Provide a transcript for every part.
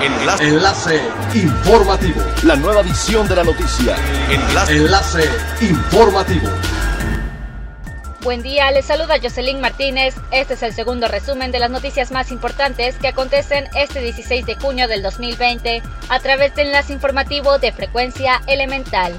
Enlace. Enlace informativo. La nueva edición de la noticia. Enlace. Enlace informativo. Buen día, les saluda Jocelyn Martínez. Este es el segundo resumen de las noticias más importantes que acontecen este 16 de junio del 2020 a través del enlace informativo de frecuencia elemental.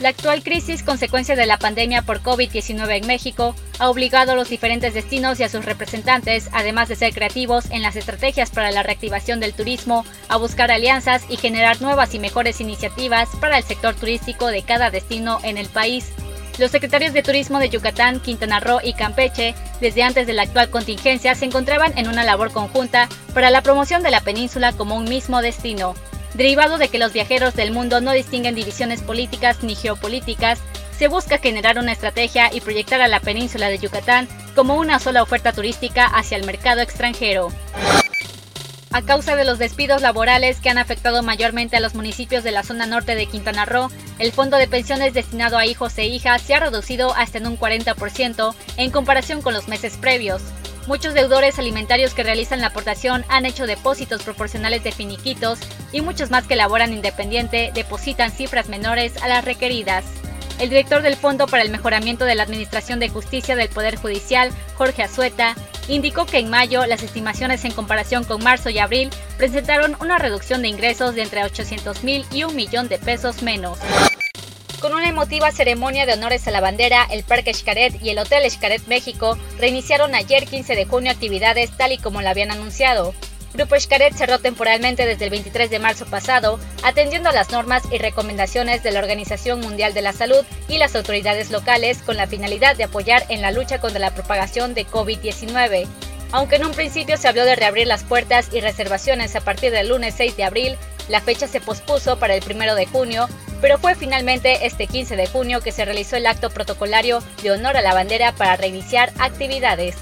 La actual crisis, consecuencia de la pandemia por COVID-19 en México, ha obligado a los diferentes destinos y a sus representantes, además de ser creativos en las estrategias para la reactivación del turismo, a buscar alianzas y generar nuevas y mejores iniciativas para el sector turístico de cada destino en el país. Los secretarios de Turismo de Yucatán, Quintana Roo y Campeche, desde antes de la actual contingencia, se encontraban en una labor conjunta para la promoción de la península como un mismo destino derivado de que los viajeros del mundo no distinguen divisiones políticas ni geopolíticas, se busca generar una estrategia y proyectar a la península de Yucatán como una sola oferta turística hacia el mercado extranjero. A causa de los despidos laborales que han afectado mayormente a los municipios de la zona norte de Quintana Roo, el fondo de pensiones destinado a hijos e hijas se ha reducido hasta en un 40% en comparación con los meses previos. Muchos deudores alimentarios que realizan la aportación han hecho depósitos proporcionales de finiquitos y muchos más que laboran independiente depositan cifras menores a las requeridas. El director del Fondo para el Mejoramiento de la Administración de Justicia del Poder Judicial, Jorge Azueta, indicó que en mayo las estimaciones en comparación con marzo y abril presentaron una reducción de ingresos de entre 800 mil y un millón de pesos menos. Con una emotiva ceremonia de honores a la bandera, el Parque Xcaret y el Hotel Xcaret México reiniciaron ayer 15 de junio actividades tal y como lo habían anunciado. Grupo Xcaret cerró temporalmente desde el 23 de marzo pasado, atendiendo a las normas y recomendaciones de la Organización Mundial de la Salud y las autoridades locales con la finalidad de apoyar en la lucha contra la propagación de COVID-19. Aunque en un principio se habló de reabrir las puertas y reservaciones a partir del lunes 6 de abril, la fecha se pospuso para el 1 de junio pero fue finalmente este 15 de junio que se realizó el acto protocolario de honor a la bandera para reiniciar actividades.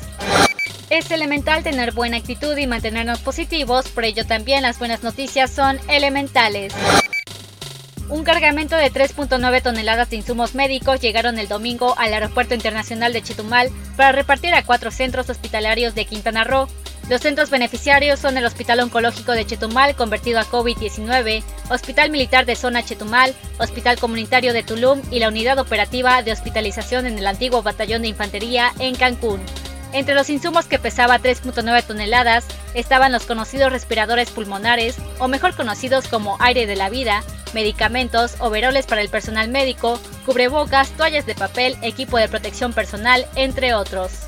Es elemental tener buena actitud y mantenernos positivos, por ello también las buenas noticias son elementales. Un cargamento de 3.9 toneladas de insumos médicos llegaron el domingo al Aeropuerto Internacional de Chetumal para repartir a cuatro centros hospitalarios de Quintana Roo, los centros beneficiarios son el Hospital Oncológico de Chetumal convertido a COVID-19, Hospital Militar de Zona Chetumal, Hospital Comunitario de Tulum y la Unidad Operativa de Hospitalización en el antiguo Batallón de Infantería en Cancún. Entre los insumos que pesaba 3.9 toneladas estaban los conocidos respiradores pulmonares, o mejor conocidos como aire de la vida, medicamentos, overoles para el personal médico, cubrebocas, toallas de papel, equipo de protección personal, entre otros.